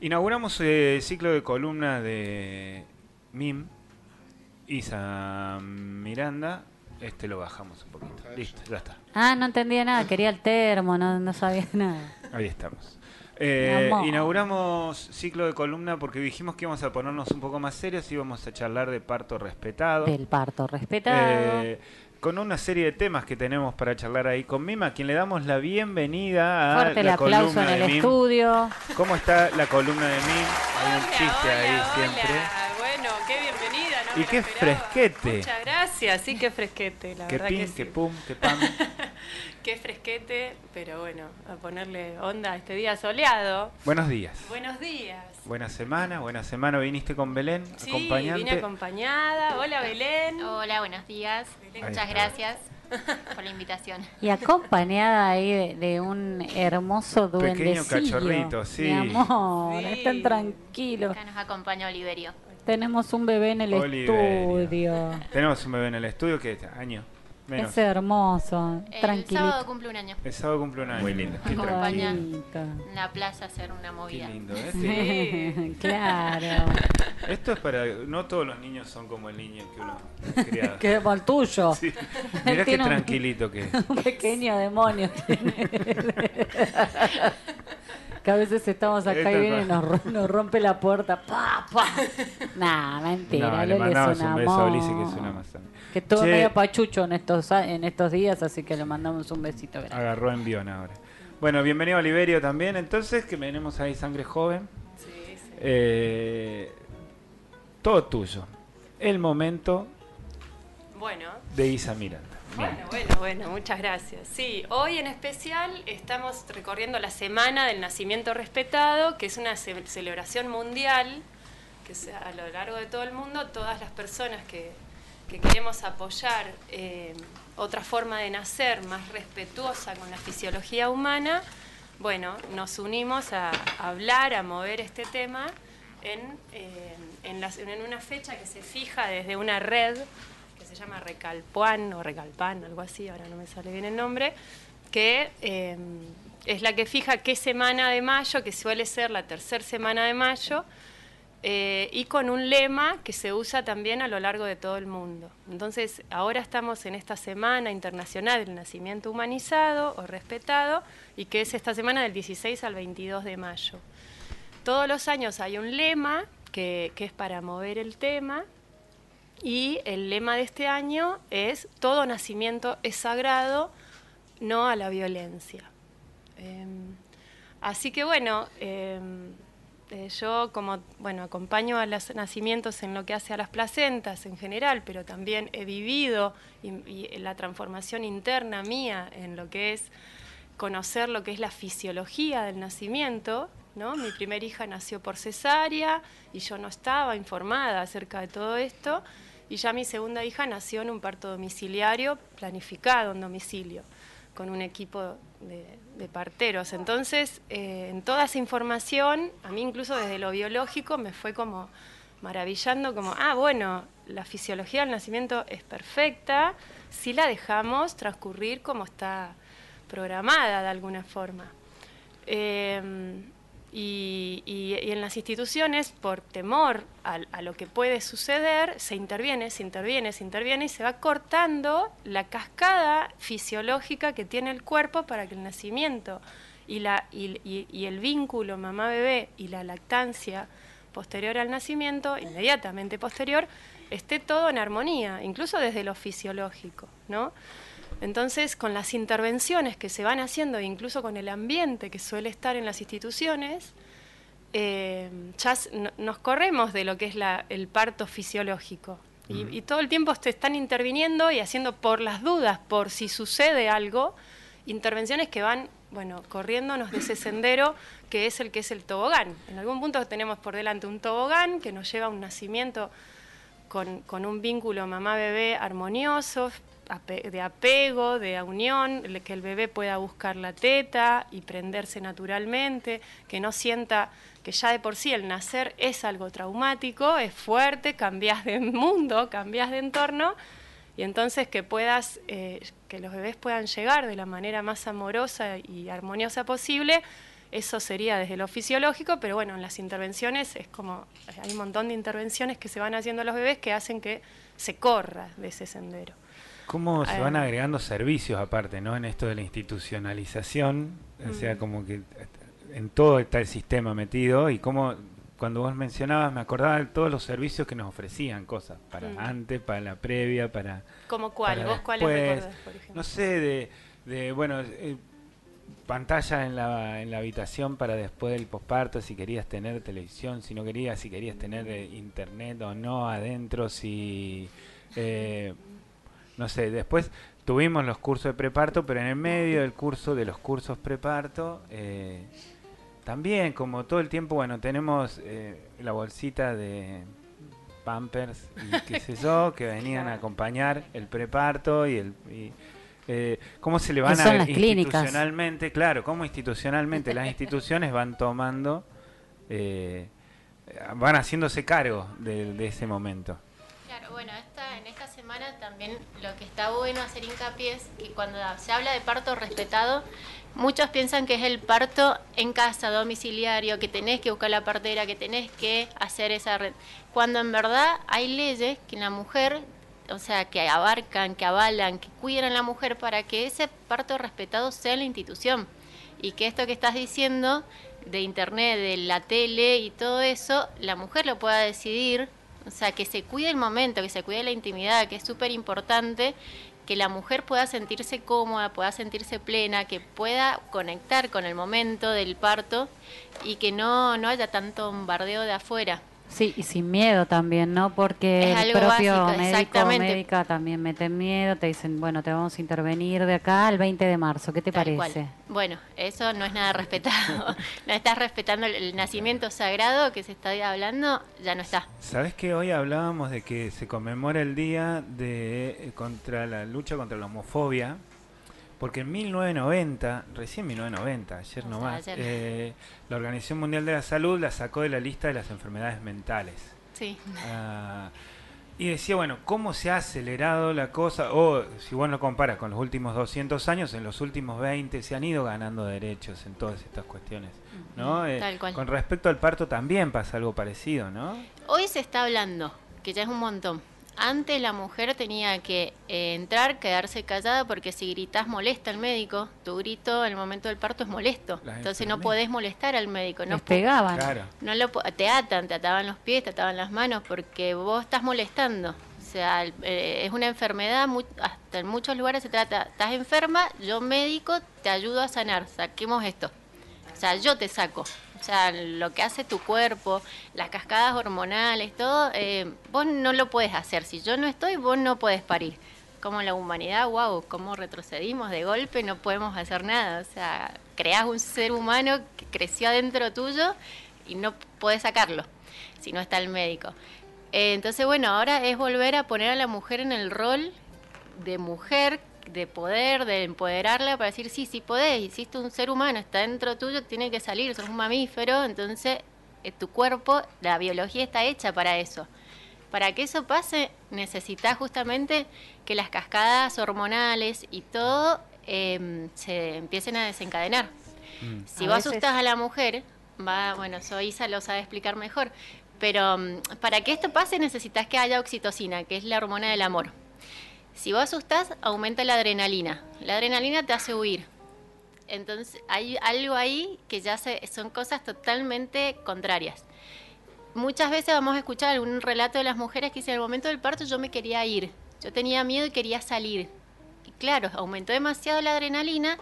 Inauguramos el ciclo de columna de MIM, Isa Miranda. Este lo bajamos un poquito. Listo, ya está. Ah, no entendía nada, quería el termo, no, no sabía nada. Ahí estamos. Eh, inauguramos ciclo de columna porque dijimos que íbamos a ponernos un poco más serios y íbamos a charlar de parto respetado. Del parto respetado. Eh, con una serie de temas que tenemos para charlar ahí con Mima, a quien le damos la bienvenida a Fuerte el la aplauso en columna el de Mim. estudio. ¿Cómo está la columna de Mim? Hay un chiste hola, ahí hola. siempre. Bueno, qué bienvenida. No Y qué esperaba. fresquete. Muchas gracias, sí, qué fresquete, la Que verdad pin, que que sí. pum, que pam. Qué fresquete, pero bueno, a ponerle onda a este día soleado. Buenos días. Buenos días. Buena semana, buena semana. Viniste con Belén, Sí, acompañante. vine acompañada. Hola, Belén. Hola, buenos días. Belén. Muchas gracias por la invitación. Y acompañada ahí de, de un hermoso Pequeño duendecillo. cachorrito, sí. Mi amor, Sí. están tranquilos. Acá nos acompaña Oliverio. Tenemos un bebé en el Oliverio. estudio. Tenemos un bebé en el estudio que año menos. Es hermoso, El tranquilito. sábado cumple un año. El sábado cumple un año. Muy lindo. Qué Acompaña. tranquilo. En la plaza a hacer una Qué movida. lindo, ¿eh? Sí. Sí. claro. Esto es para. No todos los niños son como el niño que uno ha criado. Que es el tuyo. Sí. Mirá qué un- tranquilito que es. Un pequeño demonio tiene. Que a veces estamos acá y viene y nos, ro- nos rompe la puerta. ¡Pa, pa! Nah, mentira. No, le mandamos un beso a. Ulises, que es una también. Que estuvo Che. medio pachucho en estos, en estos días, así que le mandamos un besito grande. Agarró envión ahora. Bueno, bienvenido a Oliverio también. Entonces, que tenemos ahí sangre joven. Sí, sí. Eh, todo tuyo. El momento Bueno, de Isa Miranda. Bueno, bueno, bueno, muchas gracias. Sí, hoy en especial estamos recorriendo la Semana del Nacimiento Respetado, que es una ce- celebración mundial, que a lo largo de todo el mundo, todas las personas que, que queremos apoyar eh, otra forma de nacer más respetuosa con la fisiología humana, bueno, nos unimos a, a hablar, a mover este tema en, eh, en, una fecha que se fija desde una red llama Recalpuan o Recalpan, algo así, ahora no me sale bien el nombre, que eh, es la que fija qué semana de mayo, que suele ser la tercera semana de mayo, eh, y con un lema que se usa también a lo largo de todo el mundo. Entonces, ahora estamos en esta Semana Internacional del Nacimiento Humanizado o Respetado, y que es esta semana del 16 al 22 de mayo. Todos los años hay un lema que, que es para mover el tema, y el lema de este año es todo nacimiento es sagrado, no a la violencia. Em, así que bueno, em, eh, yo como bueno acompaño a los nacimientos en lo que hace a las placentas en general, pero también he vivido la transformación interna mía en lo que es conocer lo que es la fisiología del nacimiento. ¿No? Mi primera hija nació por cesárea y yo no estaba informada acerca de todo esto. Y ya mi segunda hija nació en un parto domiciliario planificado en domicilio, con un equipo de, parteros. Entonces, eh, en toda esa información, a mí incluso desde lo biológico me fue como maravillando, como, ah, bueno, la fisiología del nacimiento es perfecta si la dejamos transcurrir como está programada de alguna forma. Eh, y, en las instituciones, por temor a, a lo que puede suceder, se interviene, se interviene, se interviene y se va cortando la cascada fisiológica que tiene el cuerpo para que el nacimiento y, la, y el vínculo mamá-bebé y la lactancia posterior al nacimiento, inmediatamente posterior, esté todo en armonía, incluso desde lo fisiológico, ¿no? Entonces, con las intervenciones que se van haciendo, incluso con el ambiente que suele estar en las instituciones, eh, ya nos corremos de lo que es la- el parto fisiológico. Y, y todo el tiempo te están interviniendo y haciendo por las dudas, por si sucede algo, intervenciones que van, bueno, corriéndonos de ese sendero que es el que es el tobogán. En algún punto tenemos por delante un tobogán que nos lleva a un nacimiento con, con un vínculo mamá-bebé armonioso, de apego, de unión, que el bebé pueda buscar la teta y prenderse naturalmente, que no sienta que ya de por sí el nacer es algo traumático, es fuerte, cambias de mundo, cambias de entorno, y entonces que puedas, eh, que los bebés puedan llegar de la manera más amorosa y armoniosa posible Eso sería desde lo fisiológico, pero bueno, en las intervenciones es como, hay un montón de intervenciones que se van haciendo a los bebés que hacen que se corra de ese sendero. ¿Cómo se van Eh. agregando servicios aparte, ¿no? En esto de la institucionalización, o sea, Mm. como que en todo está el sistema metido y cómo cuando vos mencionabas me acordaba de todos los servicios que nos ofrecían cosas para Mm. antes, para la previa, para ¿Como cuál? para ¿Vos cuáles recordás, por ejemplo? no sé de, de bueno eh, pantalla en la, en la habitación para después del posparto si querías tener televisión si no querías si querías tener eh, internet o no adentro si eh, no sé después tuvimos los cursos de preparto pero en el medio del curso de los cursos preparto eh, también como todo el tiempo bueno tenemos eh, la bolsita de Pampers y qué sé yo, que venían a acompañar el preparto y el... y, eh, ¿Cómo se le van a clínicas. institucionalmente? Claro, cómo institucionalmente las instituciones van tomando, eh, van haciéndose cargo de, de ese momento. Claro, bueno, esta, en esta semana también lo que está bueno hacer hincapié es que cuando se habla de parto respetado, muchos piensan que es el parto en casa, domiciliario, que tenés que buscar la partera, que tenés que hacer esa red. Cuando en verdad hay leyes que la mujer, o sea, que abarcan, que avalan, que cuidan a la mujer para que ese parto respetado sea en la institución. Y que esto que estás diciendo de internet, de la tele y todo eso, la mujer lo pueda decidir o sea, que se cuide el momento, que se cuide la intimidad, que es súper importante que la mujer pueda sentirse cómoda, pueda sentirse plena, que pueda conectar con el momento del parto y que no, no haya tanto bombardeo de afuera. Sí, y sin miedo también, ¿no? Porque Es el propio básico, médico médica también meten miedo, te dicen, bueno, te vamos a intervenir de acá al 20 de marzo, ¿qué te Tal cual. parece? Bueno, eso no es nada respetado. no estás respetando el, el nacimiento sagrado que se está hablando, ya no está. ¿Sabes que hoy hablábamos de que se conmemora el día de eh, contra la lucha contra la homofobia? Porque en 1990, recién 1990, ayer O sea, nomás, ayer. eh, la Organización Mundial de la Salud la sacó de la lista de las enfermedades mentales. Sí. Ah, y decía, bueno, ¿cómo se ha acelerado la cosa? O si vos lo comparas con los últimos 200 años, en los últimos 20 se han ido ganando derechos en todas estas cuestiones. ¿no? Eh, Tal cual. Con respecto al parto también pasa algo parecido, ¿no? Hoy se está hablando, que ya es un montón. Antes la mujer tenía que eh, entrar, quedarse callada porque si gritas molesta al médico, tu grito en el momento del parto es molesto. Las Entonces no podés molestar al médico. No Les pegaban. Claro. no lo po- te atan, te ataban los pies, te ataban las manos porque vos estás molestando. O sea, el- eh, es una enfermedad, mu- hasta en muchos lugares se trata, estás enferma, yo médico te ayudo a sanar, saquemos esto. O sea, yo te saco. O sea, lo que hace tu cuerpo, las cascadas hormonales, todo, eh, vos no lo puedes hacer. Si yo no estoy, vos no puedes parir. Como la humanidad, wow, cómo retrocedimos de golpe, no podemos hacer nada. O sea, creás un ser humano que creció adentro tuyo y no podés sacarlo si no está el médico. Eh, entonces, bueno, ahora es volver a poner a la mujer en el rol de mujer, de poder, de empoderarla para decir, sí, sí podés, hiciste un ser humano, está dentro tuyo, tiene que salir, sos un mamífero, entonces eh, tu cuerpo, la biología está hecha para eso. Para que eso pase, necesitas justamente que las cascadas hormonales y todo eh, se empiecen a desencadenar. Mm. Si A vos veces- asustás a la mujer, va, bueno, Soisa lo sabe explicar mejor, pero mm, para que esto pase necesitas que haya oxitocina, que es la hormona del amor. Si vos asustás, aumenta la adrenalina. La adrenalina te hace huir. Entonces hay algo ahí que ya se, son cosas totalmente contrarias. Muchas veces vamos a escuchar algún relato de las mujeres que dicen, al momento del parto yo me quería ir, yo tenía miedo y quería salir. Y claro, aumentó demasiado la adrenalina,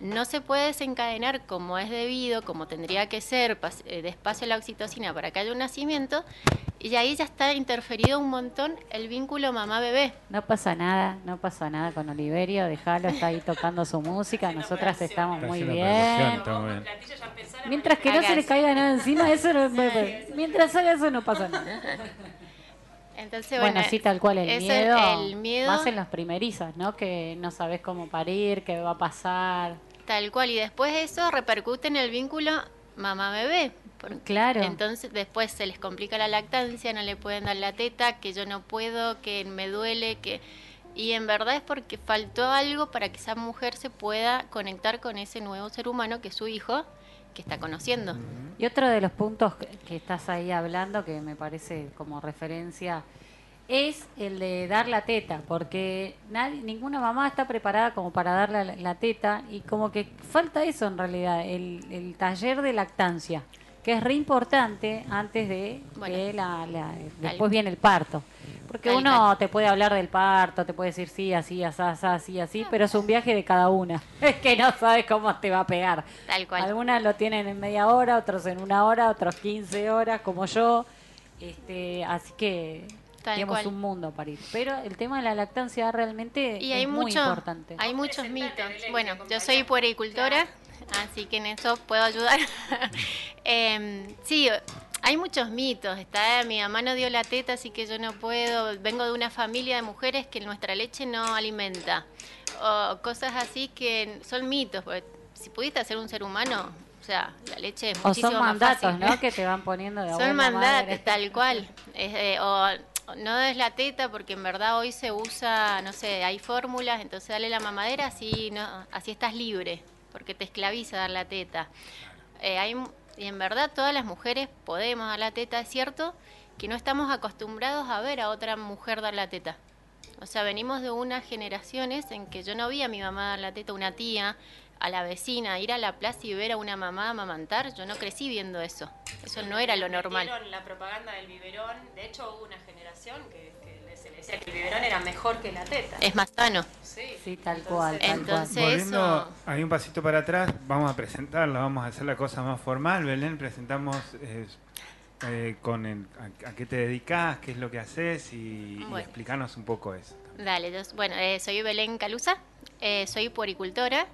no se puede desencadenar como es debido, como tendría que ser, eh, despacio la oxitocina para que haya un nacimiento, y ahí ya está interferido un montón el vínculo mamá-bebé. No pasa nada, no pasa nada con Oliverio, déjalo, está ahí tocando su música, nosotras estamos muy bien. Mientras que no se le caiga nada encima, eso no, mientras haga eso no pasa nada. Entonces, Bueno, bueno, sí, tal cual, el es miedo, el miedo más en las primerizas, ¿no? Que no sabes cómo parir, qué va a pasar. Tal cual, y después eso repercute en el vínculo mamá-bebé. Por- Claro. Entonces después se les complica la lactancia, no le pueden dar la teta, que yo no puedo, que me duele, que... Y en verdad es porque faltó algo para que esa mujer se pueda conectar con ese nuevo ser humano que es su hijo que está conociendo. Y otro de los puntos que- que estás ahí hablando, que me parece como referencia, es el de dar la teta, porque nadie, ninguna mamá está preparada como para dar la, la teta y como que falta eso en realidad, el, el taller de lactancia, que es re importante antes de Bueno. que la, la- después viene el parto. Porque Tal uno te puede hablar del parto, te puede decir sí, así, así, así, así, así, pero es un viaje de cada una. Es que no sabes cómo te va a pegar. Tal cual. Algunas lo tienen en media hora, otros en una hora, otros 15 horas, como yo. Este, así que Tal tenemos cual. un mundo para ir. Pero el tema de la lactancia realmente Y es hay muy mucho, importante. hay muchos mitos. Bueno, yo soy puericultora, así que en eso puedo ayudar. Em, sí, hay muchos mitos. Está, mi mamá no dio la teta, así que yo no puedo. Vengo de una familia de mujeres que nuestra leche no alimenta. O cosas así que son mitos. Porque si pudiste hacer un ser humano, o sea, la leche es o muchísimo son más mandatos, fácil. ¿no? Que te van poniendo de Son mandatos, madre. tal cual. Es, eh, o o no des la teta porque en verdad hoy se usa, no sé, hay fórmulas, entonces dale la mamadera, así, no, así estás libre, porque te esclaviza dar la teta. Eh, hay, y en verdad todas las mujeres podemos dar la teta, es cierto que no estamos acostumbrados a ver a otra mujer dar la teta. O sea, venimos de unas generaciones en que yo no vi a mi mamá dar la teta, una tía, a la vecina, ir a la plaza y ver a una mamá amamantar. Yo no crecí viendo eso. Eso no era lo normal. La propaganda del biberón. De hecho, hubo una generación que, que se le decía que el biberón era mejor que la teta. Es más sano. Sí, Sí, tal cual, tal Entonces- cual. Volviendo eso- ahí un pasito para atrás, vamos a presentarla, vamos a hacer la cosa más formal. Belén, presentamos eh, eh, con el- a, a qué te dedicas, qué es lo que haces y, y Bueno. explicanos un poco eso. Dale, yo, bueno, eh, soy Belén Calusa, eh, soy puericultora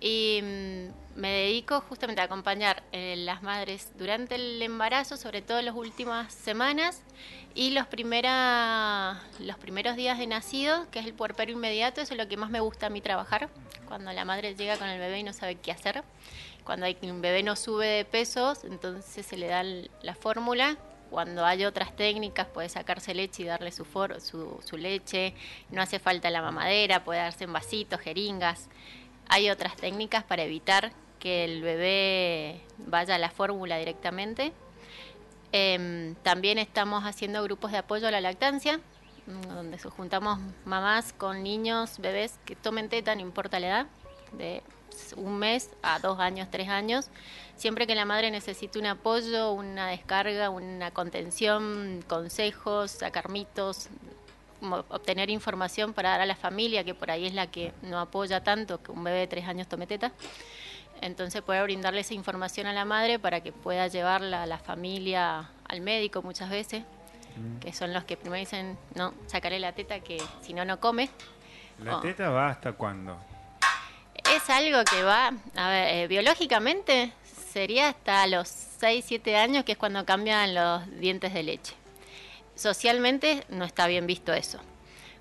y mm, me dedico justamente a acompañar eh, las madres durante el embarazo, sobre todo en las últimas semanas y los, primera, primeros días de nacido, que es el puerperio inmediato, eso es lo que más me gusta a mí trabajar, cuando la madre llega con el bebé y no sabe qué hacer. Cuando hay, un bebé no sube de pesos, entonces se le da la fórmula. Cuando hay otras técnicas, puede sacarse leche y darle su, for- su, su leche. No hace falta la mamadera, puede darse en vasitos, jeringas. Hay otras técnicas para evitar que el bebé vaya a la fórmula directamente. Em, también estamos haciendo grupos de apoyo a la lactancia, mm, donde juntamos mamás con niños, bebés que tomen teta, no importa la edad, de un mes a dos años, tres años. Siempre que la madre necesite un apoyo, una descarga, una contención, consejos, sacar mitos, mo- obtener información para dar a la familia, que por ahí es la que no apoya tanto que un bebé de tres años tome teta. Entonces poder brindarle esa información a la madre para que pueda llevarla a la familia al médico muchas veces, que son los que primero dicen, no, sacarle la teta que si no, no come. ¿La Oh. teta va hasta cuándo? Es algo que va, a ver, eh, biológicamente sería hasta los 6, 7 años, que es cuando cambian los dientes de leche. Socialmente no está bien visto eso.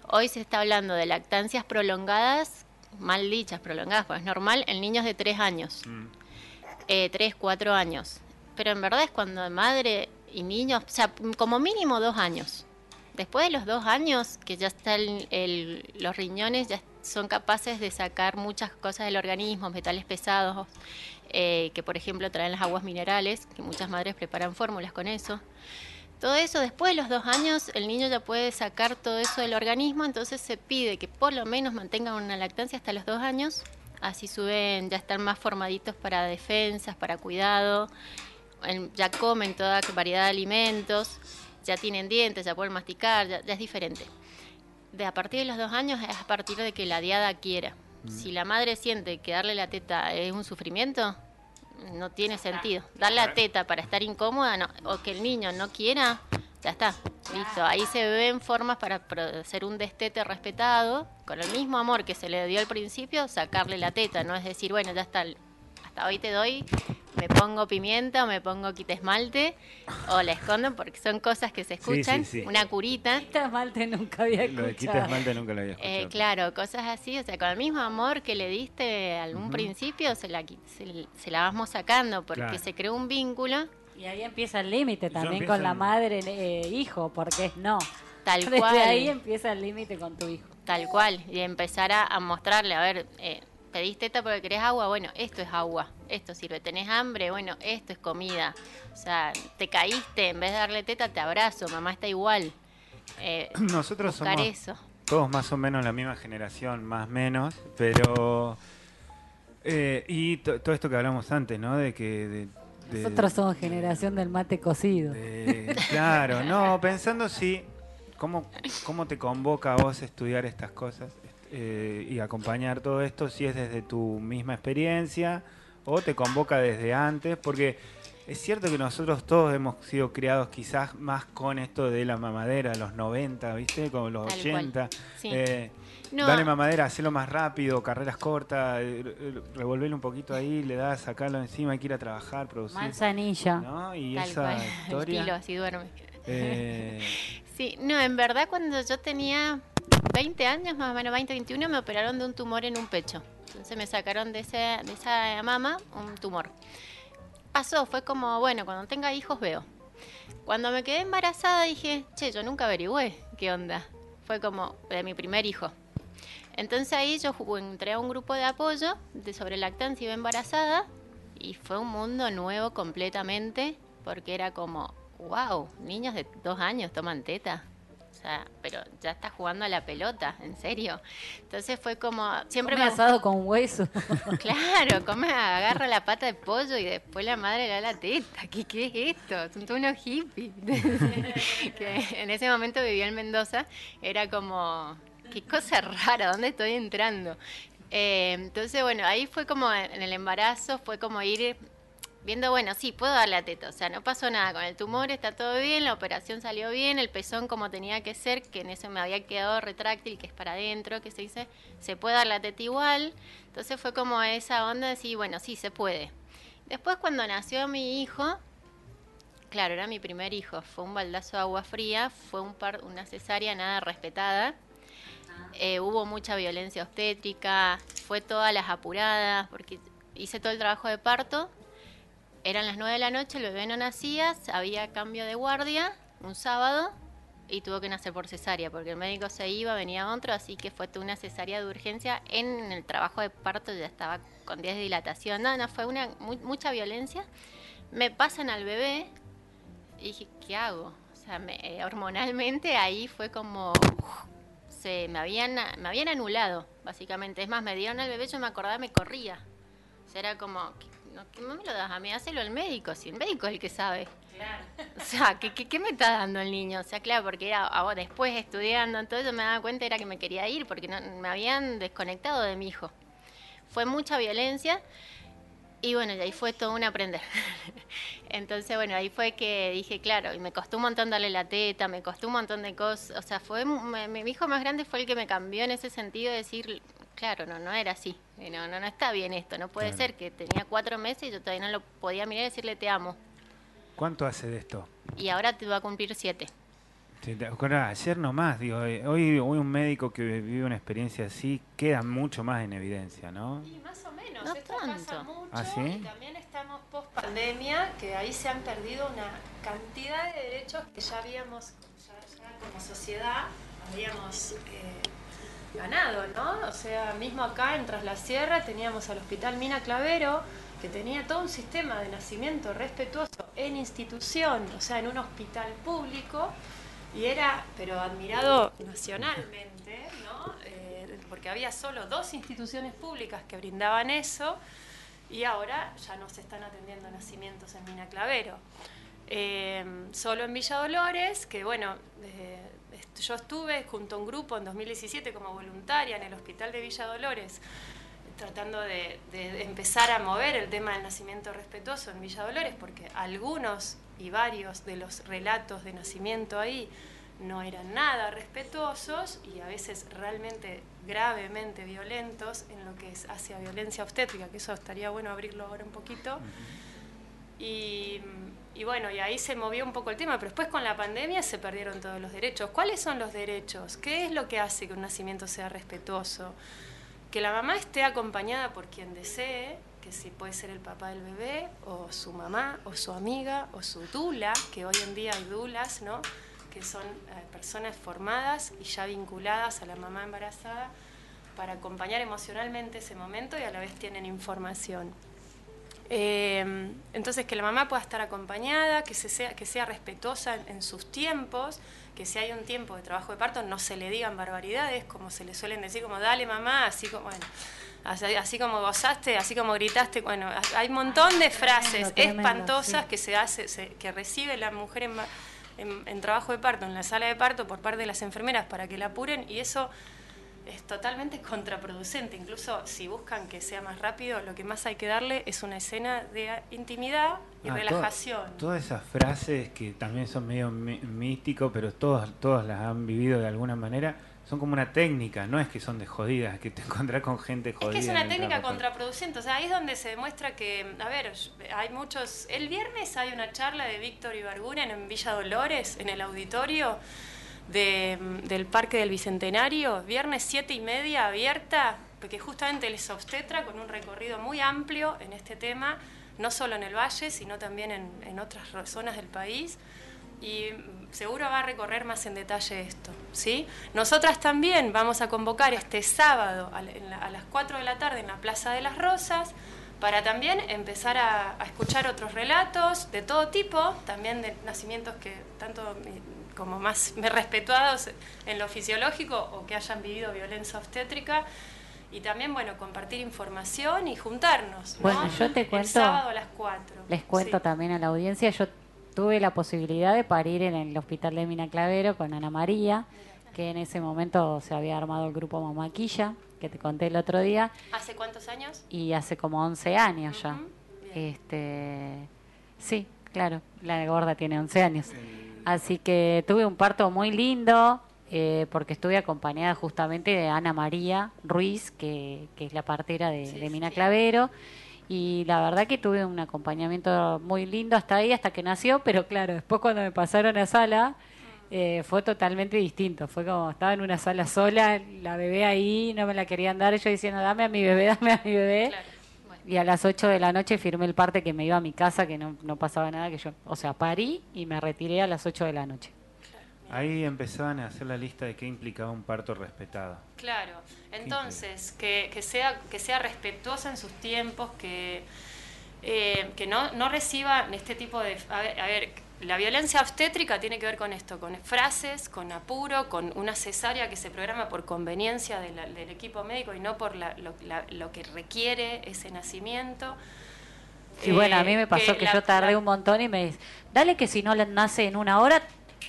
Hoy se está hablando de lactancias prolongadas, mal dichas prolongadas, pues es normal en niños de 3 años, Mm. eh, 3, 4 años. Pero en verdad es cuando madre y niños, o sea, como mínimo 2 años. Después de los dos años, que ya están el, los riñones, ya son capaces de sacar muchas cosas del organismo, metales pesados, eh, que por ejemplo traen las aguas minerales, que muchas madres preparan fórmulas con eso. Todo eso, después de los dos años, el niño ya puede sacar todo eso del organismo, entonces se pide que por lo menos mantengan una lactancia hasta los dos años, así suben, ya están más formaditos para defensas, para cuidado, ya comen toda variedad de alimentos, ya tienen dientes, ya pueden masticar, ya, ya es diferente. De a partir de los dos años es a partir de que la diada quiera. Si la madre siente que darle la teta es un sufrimiento, no tiene sentido. Dar la teta para estar incómoda, no. o que el niño no quiera, ya está, listo. Ahí se ven formas para hacer un destete respetado, con el mismo amor que se le dio al principio, sacarle la teta, no es decir, bueno, ya está, hasta hoy te doy, me pongo pimienta o me pongo quita esmalte o la escondo porque son cosas que se escuchan, sí, sí. una curita. Quita esmalte nunca había Lo de quita escuchado. esmalte nunca lo había escuchado. Eh, claro, cosas así, o sea, con el mismo amor que le diste al un principio, se la, se, se la vamos sacando porque Claro. se creó un vínculo Y ahí empieza el límite también con la el- madre eh, hijo, porque es no. tal Desde cual. ahí empieza el límite con tu hijo. Tal cual, y empezar a, a mostrarle, a ver, eh, pedís teta porque querés agua, bueno, esto es agua, esto sirve. ¿Tenés hambre? Bueno, esto es comida. O sea, te caíste, en vez de darle teta, te abrazo, mamá está igual. Eh, Nosotros somos todos más o menos la misma generación, más o menos, pero... Eh, y todo esto que hablamos antes, ¿no? De que... Nosotros somos generación del mate cocido. claro, no, pensando si... ¿cómo, ¿Cómo te convoca a vos estudiar estas cosas eh, y acompañar todo esto? Si es desde tu misma experiencia o te convoca desde antes, porque es cierto que nosotros todos hemos sido criados quizás más con esto de la mamadera, los 90, ¿viste? Como los 80. Eh, dale mamadera, hacelo más rápido, carreras cortas, eh, revolverlo un poquito ahí, le das, sacarlo encima, hay que ir a trabajar, producir. Manzanilla. ¿no? Y esa historia. El kilo, así duerme. Eh, sí, no, en verdad cuando yo tenía 20 años, más o menos 20, 21, me operaron de un tumor en un pecho. Entonces me sacaron de, ese, de esa mama un tumor. Pasó, fue como, bueno, cuando tenga hijos veo. Cuando me quedé embarazada dije, che, yo nunca averigüé qué onda. Fue como de mi primer hijo. Entonces ahí yo entré a un grupo de apoyo de sobre lactancia y embarazada y fue un mundo nuevo completamente porque era como, wow, niños de dos años toman teta pero ya está jugando a la pelota, en serio. Entonces fue como, siempre me... asado con hueso. claro, come, agarra la pata de pollo y después la madre le da la teta. ¿Qué, qué es esto? Son todos unos hippies. que en ese momento vivía en Mendoza, era como, qué cosa rara, ¿dónde estoy entrando? Eh, entonces, bueno, ahí fue como en el embarazo, fue como ir viendo, bueno, sí, puedo dar la teta, o sea, no pasó nada con el tumor, está todo bien, la operación salió bien, el pezón como tenía que ser, que en eso me había quedado retráctil, que es para adentro, que se dice, se puede dar la teta igual, entonces fue como esa onda de decir, bueno, sí, se puede. Después cuando nació mi hijo, claro, era mi primer hijo, fue un baldazo de agua fría, fue un par, una cesárea nada respetada, eh, hubo mucha violencia obstétrica, fue todas las apuradas, porque hice todo el trabajo de parto eran las 9 de la noche, el bebé no nacía, había cambio de guardia un sábado y tuvo que nacer por cesárea porque el médico se iba, venía otro, así que fue una cesárea de urgencia. En el trabajo de parto ya estaba con 10 de dilatación. No, no, fue una mucha violencia. Me pasan al bebé y dije, ¿qué hago? O sea, eh, hormonalmente ahí fue como... se me habían, me habían anulado, básicamente. Es más, me dieron al bebé, yo me acordaba, me corría. O sea, era como, no, me lo das a mí, hacelo al médico, si el médico es el que sabe. Claro. O sea, ¿qué, qué, me está dando el niño? O sea, claro, porque era después estudiando, entonces me daba cuenta era que me quería ir porque no, me habían desconectado de mi hijo. Fue mucha violencia y bueno, y ahí fue todo un aprender. Entonces, bueno, ahí fue que dije, claro, y me costó un montón darle la teta, me costó un montón de cosas. O sea, fue mi hijo más grande fue el que me cambió en ese sentido de decir, claro, no, no era así. No, no, no está bien esto. No puede ser que tenía cuatro meses y yo todavía no lo podía mirar y decirle te amo. ¿Cuánto hace de esto? Y ahora te va a cumplir siete. ayer nomás, digo, eh, hoy, hoy un médico que vive una experiencia así queda mucho más en evidencia, ¿no? Y más o menos, no esto pasa mucho ¿Ah, y también estamos post pandemia, que ahí se han perdido una cantidad de derechos que ya habíamos, ya, como sociedad, habíamos eh, ganado, ¿no? O sea, mismo acá en Tras la Sierra teníamos al Hospital Mina Clavero, que tenía todo un sistema de nacimiento respetuoso en institución, o sea, en un hospital público, y era, pero admirado nacionalmente, ¿no? Eh, porque había solo dos instituciones públicas que brindaban eso, y ahora ya no se están atendiendo nacimientos en Mina Clavero. Eh, solo en Villa Dolores, que bueno, eh, yo estuve junto a un grupo en 2017 como voluntaria en el Hospital de Villa Dolores, tratando de, empezar a mover el tema del nacimiento respetuoso en Villa Dolores, porque algunos y varios de los relatos de nacimiento ahí no eran nada respetuosos y a veces realmente gravemente violentos en lo que es hacia violencia obstétrica, que eso estaría bueno abrirlo ahora un poquito. Y y bueno, y ahí se movió un poco el tema, pero después con la pandemia se perdieron todos los derechos. ¿Cuáles son los derechos? ¿Qué es lo que hace que un nacimiento sea respetuoso? Que la mamá esté acompañada por quien desee, que si puede ser el papá del bebé, o su mamá, o su amiga, o su dula, que hoy en día hay dulas, ¿no? que son eh, personas formadas y ya vinculadas a la mamá embarazada para acompañar emocionalmente ese momento y a la vez tienen información. Eh, entonces, que la mamá pueda estar acompañada, que, se sea, que sea respetuosa en, sus tiempos, que si hay un tiempo de trabajo de parto no se le digan barbaridades, como se le suelen decir, como dale mamá, así como, bueno, así, como gozaste, así como gritaste, bueno, hay un montón de frases espantosas que se hace, que recibe la mujer en, en trabajo de parto, en la sala de parto por parte de las enfermeras para que la apuren y eso es totalmente contraproducente. Incluso si buscan que sea más rápido, lo que más hay que darle es una escena de intimidad y ah, relajación. todas esas frases que también son medio místicos, pero todos, todos las han vivido de alguna manera, son como una técnica, no es que son de jodidas, que te encontrás con gente jodida. Es que es una técnica contraproducente, o sea, ahí es donde se demuestra que, a ver, hay muchos... El viernes hay una charla de Víctor Ibarguren en Villa Dolores, en el auditorio, del Parque del Bicentenario, viernes siete y media abierta, porque justamente él es obstetra con un recorrido muy amplio en este tema, no solo en el Valle, sino también en, otras zonas del país y seguro va a recorrer más en detalle esto. ¿sí? Nosotras también vamos a convocar este sábado a, las 4 de la tarde en la Plaza de las Rosas para también empezar a, a escuchar otros relatos de todo tipo, también de nacimientos que tanto como más respetuados en lo fisiológico o que hayan vivido violencia obstétrica y también bueno compartir información y juntarnos bueno yo te cuento el sábado a las 4 les cuento también a la audiencia yo tuve la posibilidad de parir en el hospital de Mina Clavero con Ana María que en ese momento se había armado el grupo Mamaquilla que te conté el otro día. Hace cuántos años y hace como 11 años ya. Este sí claro la gorda tiene 11 años Así que tuve un parto muy lindo, eh, porque estuve acompañada justamente de Ana María Ruiz, que, es la partera de, Mina Clavero. Y la verdad que tuve un acompañamiento muy lindo hasta ahí, hasta que nació, pero claro, después cuando me pasaron a sala, eh, fue totalmente distinto. Fue como estaba en una sala sola, la bebé ahí, no me la querían dar, yo diciendo, dame a mi bebé, dame a mi bebé. Y a las 8 de la noche firmé el parte que me iba a mi casa, que no, no pasaba nada, que yo, o sea, parí y me retiré a las 8 de la noche. Ahí empezaban a hacer la lista de qué implicaba un parto respetado. Claro, entonces, que, que, sea, que sea respetuosa en sus tiempos, que, eh, que no, no reciba este tipo de... A ver, a ver la violencia obstétrica tiene que ver con esto, con frases, con apuro, con una cesárea que se programa por conveniencia del equipo médico y no por lo, que requiere ese nacimiento. Sí, bueno, a mí me eh, pasó que, yo tardé un montón y me dice, dale que si no nace en una hora,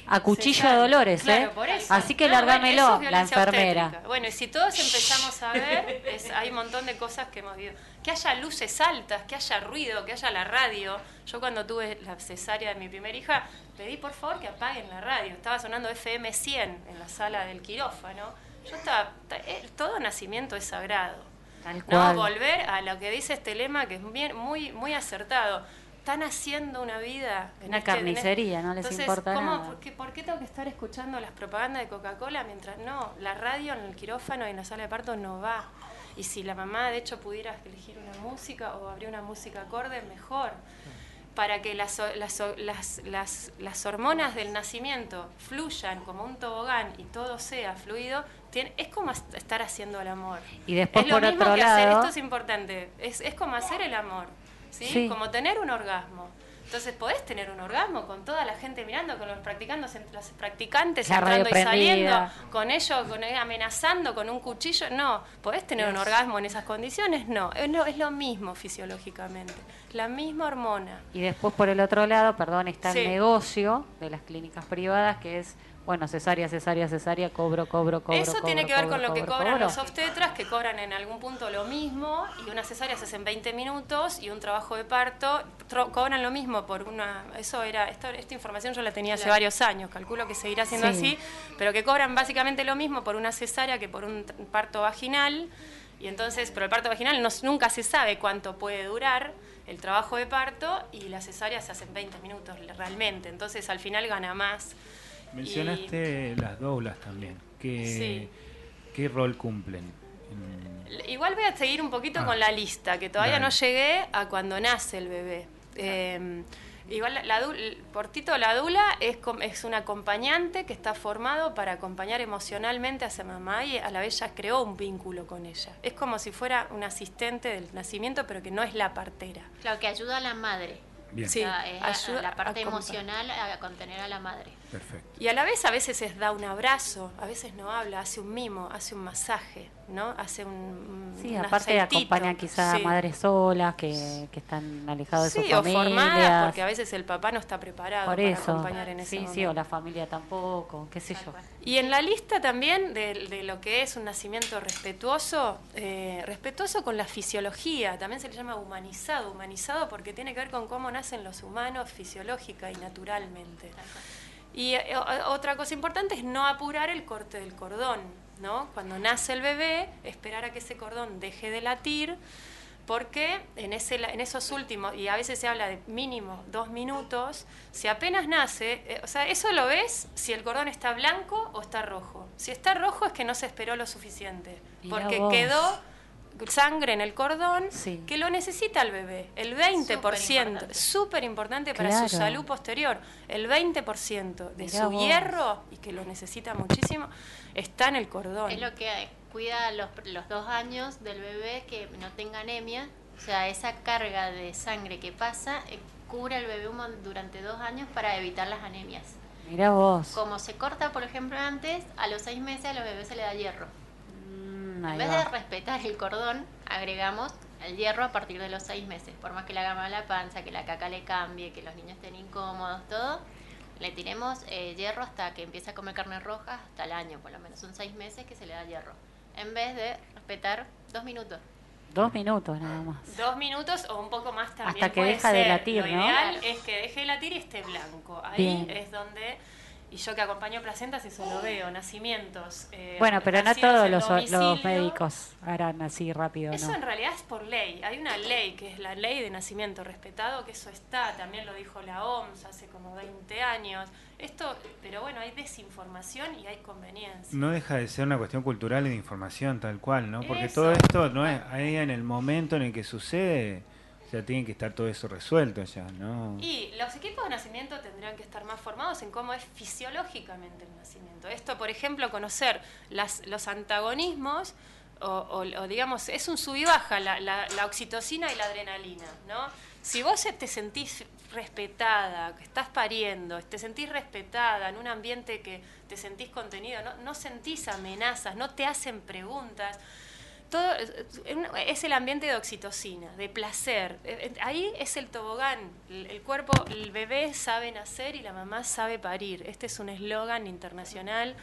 a cuchillo de dolores, ¿eh? Así que largámelo, la enfermera. Bueno, y si todos empezamos a ver, hay un montón de cosas que hemos visto. Que haya luces altas, que haya ruido, que haya la radio. Yo cuando tuve la cesárea de mi primera hija, pedí por favor que apaguen la radio. Estaba sonando FM 100 en la sala del quirófano. Yo estaba, eh, todo nacimiento es sagrado. no volver a lo que dice este lema que es muy, muy acertado están haciendo una vida. una este, carnicería, no les importa nada. ¿por qué, ¿por qué, tengo que estar escuchando las propagandas de Coca-Cola mientras no? La radio en el quirófano y en la sala de parto no va. Y si la mamá, de hecho, pudiera elegir una música o abrir una música acorde, mejor. Para que las, las, las, las, hormonas del nacimiento fluyan como un tobogán y todo sea fluido, tiene, es como estar haciendo el amor. Y después, es lo por mismo otro que lado... hacer, esto es importante, es, es como hacer el amor. ¿sí? Como tener un orgasmo. Entonces podés tener un orgasmo con toda la gente mirando, con los practicantes, los practicantes entrando y saliendo, con ellos con, amenazando con un cuchillo. No, podés tener un orgasmo en esas condiciones. No, es lo, es lo mismo fisiológicamente, la misma hormona. Y después por el otro lado, perdón, está el negocio de las clínicas privadas que es bueno, cesárea, cesárea, cesárea, cobro, cobro, cobro. Eso tiene que ver con lo que cobran los obstetras, que cobran en algún punto lo mismo, y una cesárea se hace en 20 minutos, y un trabajo de parto cobran lo mismo por una... Eso era, esta, esta información yo la tenía hace varios años, calculo que seguirá siendo así, pero que cobran básicamente lo mismo por una cesárea que por un parto vaginal, y entonces, pero el parto vaginal no, nunca se sabe cuánto puede durar el trabajo de parto, y la cesárea se hace en 20 minutos realmente, entonces al final gana más Mencionaste las doulas también. ¿Qué, ¿Qué rol cumplen? Igual voy a seguir un poquito ah. con la lista, que todavía no llegué a cuando nace el bebé. Eh, Igual la, la du- por Tito la dula es, com- es un acompañante que está formado para acompañar emocionalmente a esa mamá y a la vez ya creó un vínculo con ella. Es como si fuera un asistente del nacimiento, pero que no es la partera. Claro, que ayuda a la madre. Bien, Sí. O sea, es ayuda la parte a emocional a contener a la madre. Perfecto. Y a la vez a veces es da un abrazo, a veces no habla, hace un mimo, hace un masaje, ¿no? Hace un Sí, un aparte aceitito. acompañan quizá a Sí. madres solas que, que están alejadas de Sí, sus o familias. formadas, porque a veces el papá no está preparado Por para eso. acompañar en ese Sí, sí, momento. o la familia tampoco, qué sé Tal yo. cual. Y en la lista también de, de lo que es un nacimiento respetuoso, eh, respetuoso con la fisiología, también se le llama humanizado, humanizado porque tiene que ver con cómo nacen los humanos fisiológica y naturalmente. O- otra cosa importante es no apurar el corte del cordón, ¿no? Cuando nace el bebé, esperar a que ese cordón deje de latir, porque en, ese, en esos últimos, y a veces se habla de mínimo dos minutos, si apenas nace, eh, o sea, eso lo ves si el cordón está blanco o está rojo. Si está rojo es que no se esperó lo suficiente, porque vos. quedó sangre en el cordón Sí. que lo necesita el bebé, el 20%, Superimportante. súper importante para Claro. su salud posterior, el 20% de Mirá su vos. hierro, y que lo necesita muchísimo, está en el cordón. Es lo que cuida los, los dos años del bebé que no tenga anemia. O sea, esa carga de sangre que pasa eh, cubre al bebé un mon- durante dos años para evitar las anemias. Mirá vos. Como se corta, por ejemplo, antes, a los seis meses a los bebés se le da hierro. En vez va. de respetar el cordón, agregamos el hierro a partir de los seis meses. Por más que le haga mal la panza, que la caca le cambie, que los niños estén incómodos, todo, le tiremos eh, hierro hasta que empiece a comer carne roja, hasta el año por lo menos. Son seis meses que se le da hierro. En vez de respetar dos minutos. Dos minutos nada más. Dos minutos o un poco más también. Hasta que puede deja de ser. latir, Lo ¿no? ideal es que deje de latir y esté blanco. Ahí Bien. es donde, y yo que acompaño placentas, eso lo veo, nacimientos. eh, Bueno, pero no todos los, médicos harán así rápido, Eso ¿no? en realidad es por ley. Hay una ley que es la ley de nacimiento respetado, que eso está, también lo dijo la OMS hace como 20 años. Esto, pero bueno, hay desinformación y hay conveniencia. No deja de ser una cuestión cultural y de información tal cual, ¿no? Porque Eso. todo esto no es ahí en el momento en el que sucede, sea, tiene que estar todo eso resuelto ya, ¿no? Y los equipos de nacimiento tendrán que estar más formados en cómo es fisiológicamente el nacimiento. Esto, por ejemplo, conocer las, los antagonismos, o, o- o digamos, es un sub y baja la, la- la oxitocina y la adrenalina, ¿no? Si vos te sentís respetada, que estás pariendo, te sentís respetada en un ambiente que te sentís contenido, no, no sentís amenazas, no te hacen preguntas, todo es el ambiente de oxitocina, de placer. Eh, eh, Ahí es el tobogán. El, cuerpo, el bebé sabe nacer y la mamá sabe parir. Este es un eslogan internacional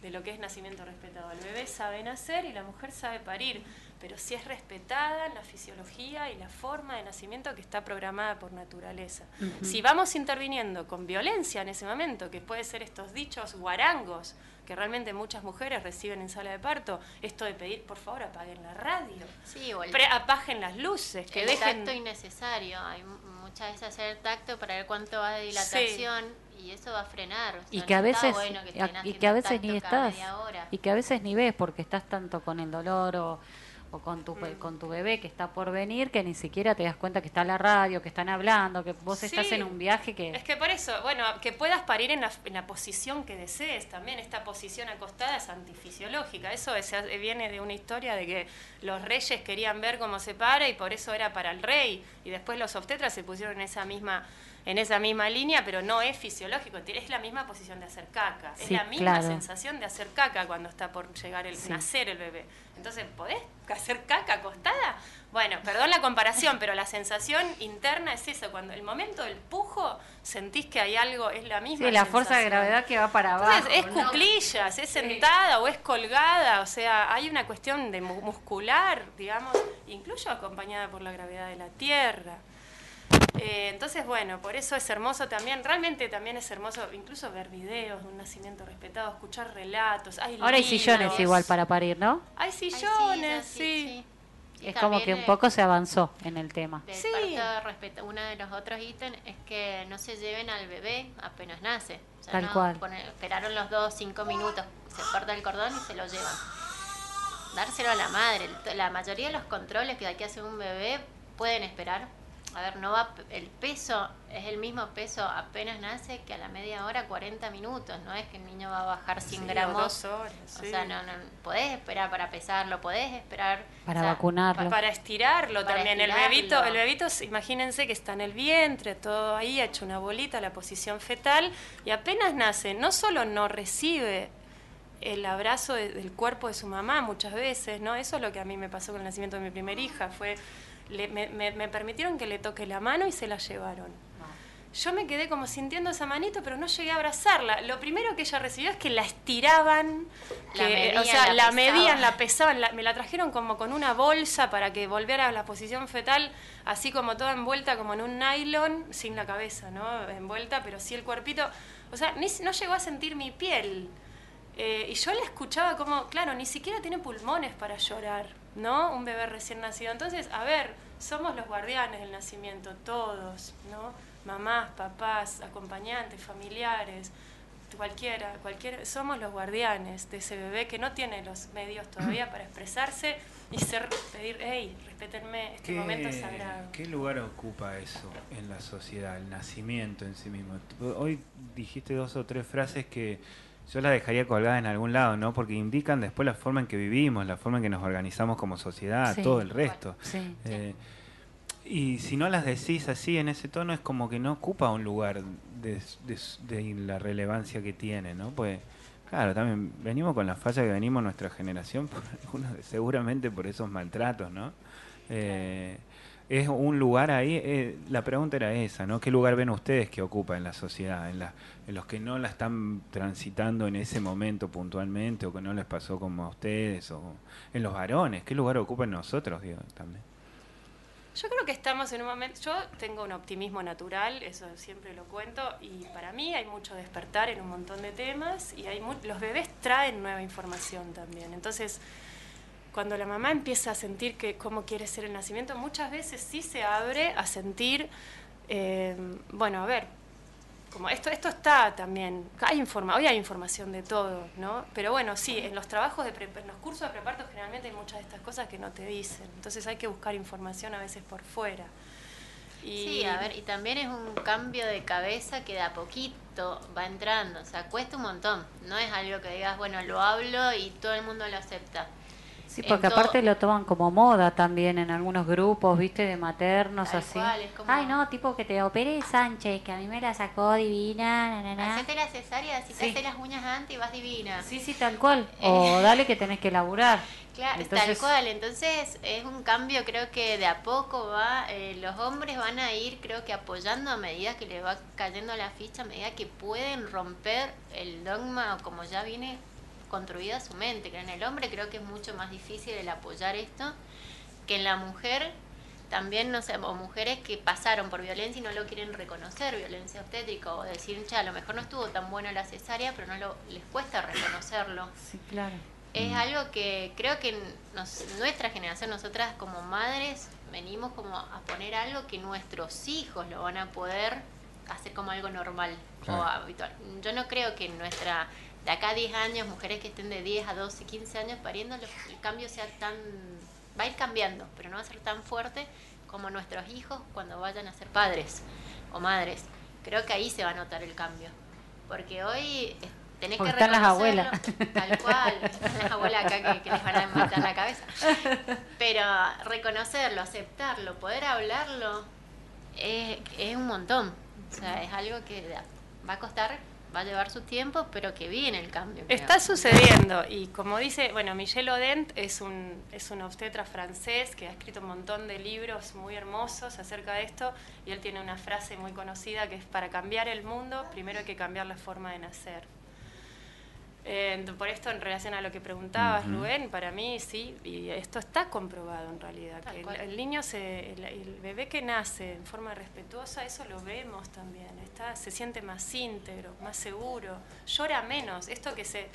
de lo que es nacimiento respetado. El bebé sabe nacer y la mujer sabe parir, pero si es respetada en la fisiología y la forma de nacimiento que está programada por naturaleza. Si vamos interviniendo con violencia en ese momento, que puede ser estos dichos guarangos, que realmente muchas mujeres reciben en sala de parto, esto de pedir, por favor, apaguen la radio, Sí, o el, pre- apaguen las luces, que el dejen... tacto innecesario. Hay muchas veces hacer tacto para ver cuánto va de dilatación y eso va a frenar. O sea, Y que a veces bueno que y que a veces ni estás y que a veces ni ves porque estás tanto con el dolor o, o con tu Mm. con tu bebé que está por venir que ni siquiera te das cuenta que está la radio, que están hablando, que vos estás en un viaje que Es que por eso, bueno, que puedas parir en la, en la posición que desees también. Esta posición acostada es antifisiológica. Eso es- viene de una historia de que los reyes querían ver cómo se para y por eso era para el rey. Y después los obstetras se pusieron en esa misma en esa misma línea, pero no es fisiológico. Es la misma posición de hacer caca. es la misma claro. sensación de hacer caca cuando está por llegar el Sí. nacer el bebé. Entonces, ¿podés hacer caca acostada? Bueno, perdón la comparación, pero la sensación interna es eso. Cuando el momento del pujo, sentís que hay algo, es la misma. sí, la fuerza de gravedad que va para abajo. Entonces, es ¿no? cuclillas, es sentada o es colgada, o sea, hay una cuestión de mu- muscular, digamos, incluso acompañada por la gravedad de la Tierra. Eh, entonces, bueno, por eso es hermoso también, realmente también es hermoso incluso ver videos de un nacimiento respetado, escuchar relatos. Hay Ahora hay sillones igual para parir, ¿no? Hay sillones, sí. Y Es como que un eh, poco se avanzó en el tema. Del Sí. parto respeto- uno de los otros ítems es que no se lleven al bebé apenas nace. O sea, Tal no cual. poner- esperaron los dos, cinco minutos, se corta el cordón y se lo llevan. Dárselo a la madre. La mayoría de los controles que hay que hacer un bebé pueden esperar. A ver, no va, el peso es el mismo peso apenas nace que a la media hora, 40 minutos, no es que el niño va a bajar 100 Sí, o gramos. dos horas, O sea, no, no, podés esperar para pesarlo, podés esperar Para o sea, vacunarlo. Pa- Para estirarlo Para también. El bebito, el bebito, imagínense que está en el vientre, todo ahí, ha hecho una bolita, la posición fetal, y apenas nace, no solo no recibe el abrazo de- del cuerpo de su mamá muchas veces, ¿no? Eso es lo que a mí me pasó con el nacimiento de mi primera hija, fue, le- me, me- me permitieron que le toque la mano y se la llevaron. Yo me quedé como sintiendo esa manito, pero no llegué a abrazarla. Lo primero que ella recibió es que la estiraban, La que, medían, o sea, la medían, la pesaban, la- me la trajeron como con una bolsa para que volviera a la posición fetal, así como toda envuelta como en un nylon, sin la cabeza, ¿no? Envuelta, pero sí el cuerpito. O sea, ni, no llegó a sentir mi piel. Eh, y yo la escuchaba como, claro, ni siquiera tiene pulmones para llorar, ¿no? Un bebé recién nacido. Entonces, a ver, somos los guardianes del nacimiento, todos, ¿no? Mamás, papás, acompañantes, familiares, cualquiera, cualquiera, somos los guardianes de ese bebé que no tiene los medios todavía para expresarse y ser, pedir, hey, respétenme, este momento sagrado. ¿Qué lugar ocupa eso en la sociedad, el nacimiento en sí mismo? Hoy dijiste dos o tres frases que yo las dejaría colgadas en algún lado, ¿no? Porque indican después la forma en que vivimos, la forma en que nos organizamos como sociedad, Sí. todo el resto. Sí. Eh, y si no las decís así en ese tono es como que no ocupa un lugar de, de- de la relevancia que tiene, ¿no? Pues claro, también venimos con la falla que venimos nuestra generación, por algunos- seguramente por esos maltratos, ¿no? Eh, es un lugar ahí, eh, la pregunta era esa, ¿no? ¿Qué lugar ven ustedes que ocupa en la sociedad, en, la, en los que no la están transitando en ese momento puntualmente o que no les pasó como a ustedes o en los varones? ¿Qué lugar ocupa en nosotros, digo, también? Yo creo que estamos en un momento, yo tengo un optimismo natural, eso siempre lo cuento, y para mí hay mucho despertar en un montón de temas y hay mu- los bebés traen nueva información también. Entonces, cuando la mamá empieza a sentir que cómo quiere ser el nacimiento, muchas veces sí se abre a sentir, eh, bueno, a ver, como esto, esto está también, hay informa, hoy hay información de todo, ¿no? Pero bueno, sí, en los trabajos, de pre- en los cursos de preparto generalmente hay muchas de estas cosas que no te dicen, entonces hay que buscar información a veces por fuera. Y Sí, a ver, y también es un cambio de cabeza que de a poquito va entrando, o sea, cuesta un montón, no es algo que digas, bueno, lo hablo y todo el mundo lo acepta. Sí, porque todo- aparte lo toman como moda también en algunos grupos, viste, de maternos Tal así. cual, es como- Ay, no, tipo que te opere Sánchez, que a mí me la sacó divina, na, na, na. Hacete la cesárea, si Sí. te haces las uñas antes y vas divina. Sí, sí, tal cual. O dale que tenés que laburar. Claro, Entonces- tal cual. Entonces es un cambio, creo que de a poco va, eh, los hombres van a ir, creo que apoyando a medida que le va cayendo la ficha, a medida que pueden romper el dogma o como ya viene construida su mente. Que en el hombre creo que es mucho más difícil el apoyar esto que en la mujer. También, no sé, o mujeres que pasaron por violencia y no lo quieren reconocer, violencia obstétrica, o decir, che, a lo mejor no estuvo tan buena la cesárea, pero no lo, les cuesta reconocerlo Sí, claro. es Mm. algo que creo que nos- nuestra generación, nosotras como madres, venimos como a poner algo que nuestros hijos lo van a poder hacer como algo normal Claro. o habitual. Yo no creo que en nuestra, de acá a 10 años, mujeres que estén de 10 a 12, 15 años pariendo, lo- el cambio sea tan, va a ir cambiando, pero no va a ser tan fuerte como nuestros hijos cuando vayan a ser padres o madres. Creo que ahí se va a notar el cambio. Porque hoy tenés Porque que están las reconocerlo, abuelas. Tal cual, están las abuelas acá que, que les van a matar la cabeza. Pero reconocerlo, aceptarlo, poder hablarlo, es, es un montón. O sea, es algo que va a costar, va a llevar su tiempo, pero que viene el cambio. creo. Está sucediendo y como dice, bueno, Michel Odent es un, es un obstetra francés que ha escrito un montón de libros muy hermosos acerca de esto y él tiene una frase muy conocida que es para cambiar el mundo primero hay que cambiar la forma de nacer. Eh, por esto en relación a lo que preguntabas. Rubén, para mí sí, y esto está comprobado en realidad, Tal que el, niño, se, el, el bebé que nace en forma respetuosa, eso lo vemos también, está, se siente más íntegro, más seguro, llora menos, esto que se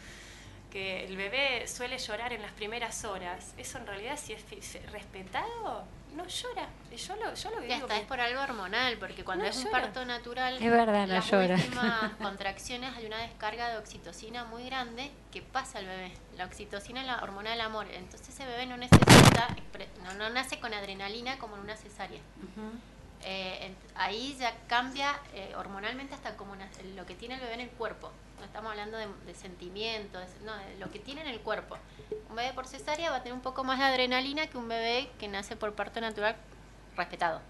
que el bebé suele llorar en las primeras horas, eso en realidad si es fi- si- respetado, no llora, y yo lo, yo lo Y vivo hasta es por algo hormonal, porque cuando No es un parto natural, Es verdad, no las llora. últimas contracciones hay una descarga de oxitocina muy grande que pasa al bebé. La oxitocina es la hormona del amor, entonces ese bebé no necesita, no, no nace con adrenalina como en una cesárea. Eh, ahí ya cambia eh, hormonalmente hasta como una- lo que tiene el bebé en el cuerpo. No estamos hablando de, de sentimientos, no, de lo que tiene en el cuerpo. Un bebé por cesárea va a tener un poco más de adrenalina que un bebé que nace por parto natural respetado.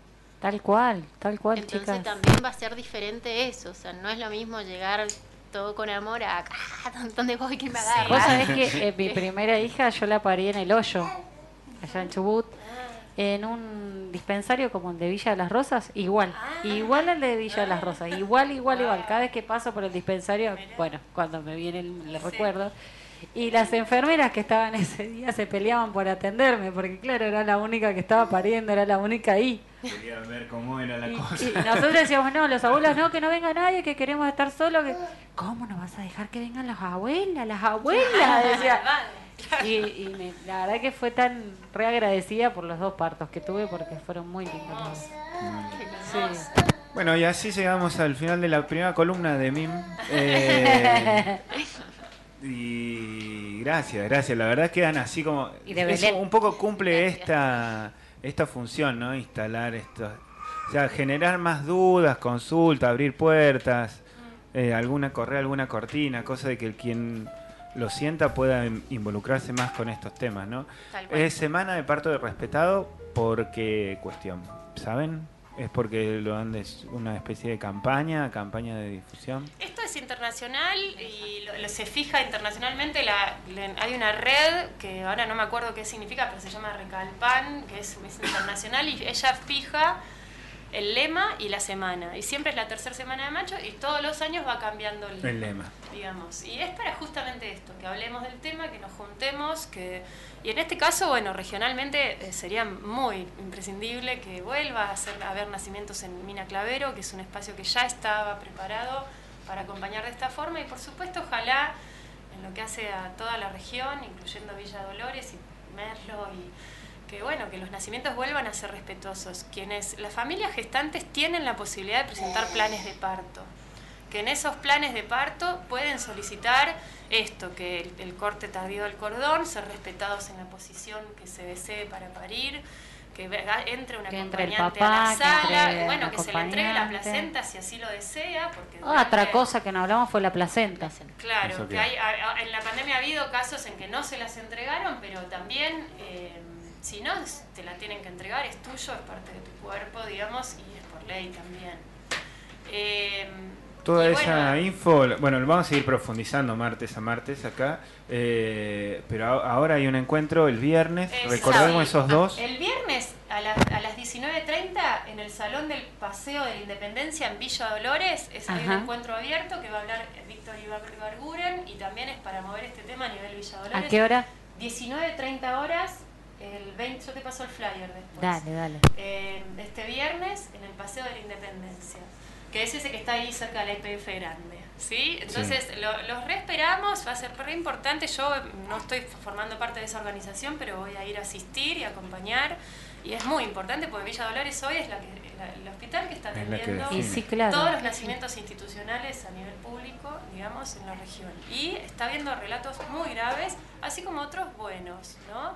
Tal cual, tal cual, Entonces chicas. también va a ser diferente eso. O sea, no es lo mismo llegar todo con amor a "Ah, ¿dónde voy que me agarra? Vos sabés que eh, mi primera hija yo la parí en el hoyo, allá en Chubut, en un dispensario como el de Villa de las Rosas, igual, igual al de Villa de las Rosas, igual, igual, igual. Cada vez que paso por el dispensario, bueno, cuando me viene el, el recuerdo. Y las enfermeras que estaban ese día se peleaban por atenderme, porque claro, era la única que estaba pariendo, era la única ahí. Quería ver cómo era la Y, cosa. y nosotros decíamos, no, los abuelos no, que no venga nadie, que queremos estar solos. Que... ¿Cómo no vas a dejar que vengan las abuelas? Las abuelas, decía. Y, y me- la verdad que fue tan reagradecida por los dos partos que tuve porque fueron muy lindos. Sí. Bueno, y así llegamos al final de la primera columna de MIM. Eh, y gracias, gracias. La verdad quedan así como... Y de eso Belén. un poco cumple esta, esta función, ¿no? Instalar esto. O sea, generar más dudas, consulta, abrir puertas, eh, alguna correa, alguna cortina, cosa de que el quien lo sienta pueda in- involucrarse más con estos temas, ¿no? Es semana de parto de respetado, ¿por qué cuestión? ¿Saben? ¿Es porque lo han de una especie de campaña, campaña de difusión? Esto es internacional y lo- lo- se fija internacionalmente. La, hay una red que ahora no me acuerdo qué significa, pero se llama Recalpan, que es, es internacional y ella fija el lema y la semana. Y siempre es la tercera semana de macho y todos los años va cambiando el lema. El lema. digamos. Y es para justamente esto, que hablemos del tema, que nos juntemos, que y en este caso, bueno, regionalmente eh, sería muy imprescindible que vuelva a, hacer, a haber nacimientos en Mina Clavero, que es un espacio que ya estaba preparado para acompañar de esta forma y por supuesto ojalá en lo que hace a toda la región, incluyendo Villa Dolores y Merlo y que bueno, que los nacimientos vuelvan a ser respetuosos. Quienes las familias gestantes tienen la posibilidad de presentar planes de parto que en esos planes de parto pueden solicitar esto, que el, el corte tardío del cordón, ser respetados en la posición que se desee para parir, que venga- entre una Que entre el acompañante papá, a que la sala, entre bueno, un que se le entregue la acompañante. placenta si así lo desea, porque Ah, otra cosa que no hablamos fue la placenta. Claro, que hay, en la pandemia ha habido casos en que no se las entregaron, pero también, eh, si no, te la tienen que entregar, es tuyo, es parte de tu cuerpo, digamos, y es por ley también. Eh, Toda y esa bueno, info, bueno, lo vamos a seguir profundizando martes a martes acá, eh, pero a- ahora hay un encuentro el viernes, Es recordemos esos dos. El viernes a, la- a las 19.30 en el Salón del Paseo de la Independencia en Villa Dolores es, hay un encuentro abierto que va a hablar Víctor Ibarguren y también es para mover este tema a nivel Villa Dolores. ¿A qué hora? 19.30 horas, el 20, yo te paso el flyer después. Dale, dale. Eh, este viernes en el Paseo de la Independencia, que es ese que está ahí cerca de la IPF grande. ¿sí? Entonces, lo- los reesperamos, va a ser re importante. Yo no estoy formando parte de esa organización, pero voy a ir a asistir y acompañar. Y es muy importante porque Villa Dolores hoy es la que, la- el hospital que está Es atendiendo define. sí, claro. todos los nacimientos institucionales a nivel público, digamos, en la región. Y está viendo relatos muy graves, así como otros buenos, ¿no?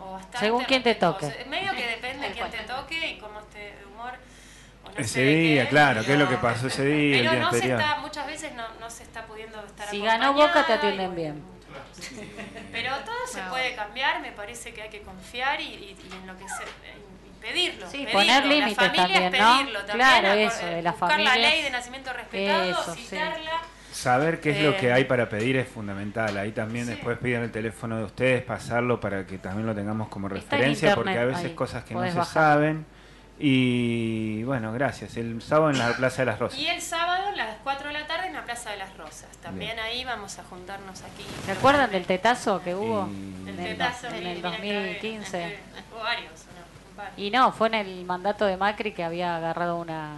O bastante Según quién te toque. respetuosos. Medio que depende de quién te toque y cómo esté de humor. o no Ese día, qué, claro, qué es lo que pasó ese día, el Pero día no se anterior. está, muchas veces no, no se está pudiendo estar Si ganó Boca, te atienden y bien. Pero todo se Ah, puede cambiar, me parece que hay que confiar y, y- y en lo que se, y pedirlo. Sí, pedirlo. poner La límites familia es también, ¿no? pedirlo también, Claro, eso, de las buscar la ley de nacimiento respetado, Eso, sí. Saber qué es lo Eh, que hay para pedir es fundamental. Ahí también sí. después piden el teléfono de ustedes, pasarlo para que también lo tengamos como referencia, porque a veces ahí, cosas que no se bajar. saben. Y bueno, gracias. El sábado en la Plaza de las Rosas. Y el sábado a las 4 de la tarde en la Plaza de las Rosas. También ahí vamos a juntarnos aquí. ¿Se acuerdan del tetazo que hubo Y- El en el, tetazo, en sí, el mira que había- 2015? Hubo varios, ¿no? Un par. Y no, fue en el mandato de Macri que había agarrado una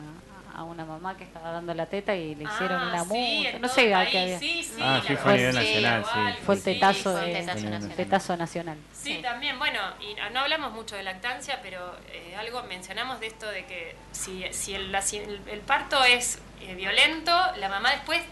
a una mamá que estaba dando la teta y le hicieron Ah, una sí, en No sé qué había. Sí, sí, Ah, sí, fue a nivel nacional, sí. igual, Fue el sí, tetazo, fue de, el tetazo nacional. el tetazo nacional. Sí, también, bueno, y no hablamos mucho de lactancia, pero eh, algo mencionamos de esto de que si, si el, la- si el- el parto es eh, violento, la mamá después,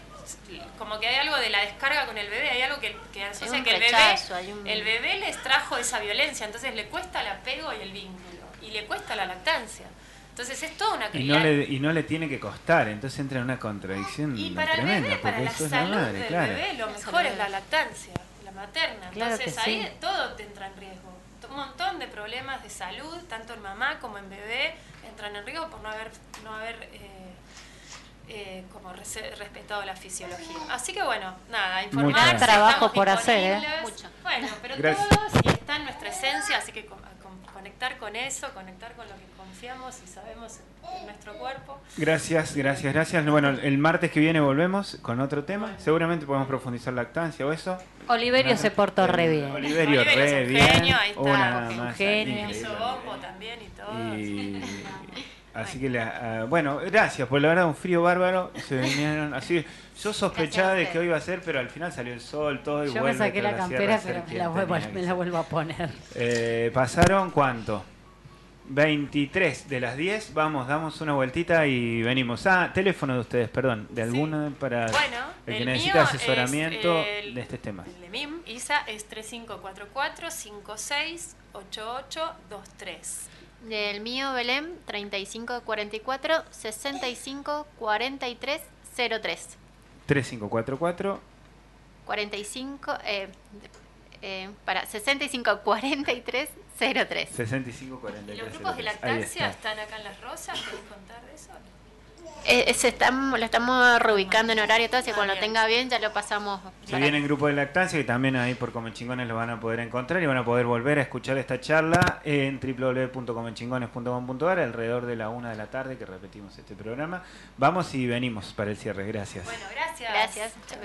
como que hay algo de la descarga con el bebé, hay algo que, que asocia un que el rechazo, bebé, hay un- el bebé les trajo esa violencia, entonces le cuesta el apego y el vínculo, y le cuesta la lactancia. Entonces es toda una Y no, le, y no le tiene que costar, entonces entra en una contradicción Y para el tremenda, bebé, para porque la eso es salud la madre, del claro. bebé, lo mejor es la lactancia, la materna. Claro Entonces ahí sí. todo te entra en riesgo. Un montón de problemas de salud, tanto en mamá como en bebé, entran en riesgo por no haber, no haber eh, eh, como rese- respetado la fisiología. Así que bueno, nada, informar. Mucho trabajo por hacer, ¿eh? Mucho. Bueno, pero Gracias. todo sí está en nuestra esencia, así que conectar con eso, conectar con lo que confiamos y sabemos en, nuestro cuerpo. Gracias, gracias, gracias. Bueno, el martes que viene volvemos con otro tema. Seguramente podemos profundizar lactancia o eso. Oliverio se portó re bien. Oliverio, Oliverio re es un bien. genio, ahí está, Una un genio. Hizo bombo también y todo. Y así que, la- ah, bueno, gracias, por la verdad, un frío bárbaro. Se vinieron así. Yo sospechaba de que hoy iba a ser, pero al final salió el sol, todo y Yo me saqué la campera, pero me la, vuelvo, me la a poner. Eh, ¿Pasaron cuánto? 23 de las 10. Vamos, damos una vueltita y venimos. Ah, teléfono de ustedes, perdón. De alguna para Bueno, el que necesita asesoramiento es el- de este tema. El de MIM, ISA, es 3544-568823. Del mío, Belén, 3544 6543 03. 3544 45, eh, eh, para 6543 03. 6543. ¿Y los grupos de lactancia está. están acá en Las Rosas? ¿Querés contar de eso? Eh, se estamos, lo estamos reubicando en horario, todo, así que Ah, cuando bien. tenga bien ya lo pasamos. Se para- viene en grupo de lactancia y también ahí por Comenchingones lo van a poder encontrar y van a poder volver a escuchar esta charla en www.comenchingones.com.ar alrededor de la una de la tarde que repetimos este programa. Vamos y venimos para el cierre. Gracias. Bueno, gracias. Gracias. Chao.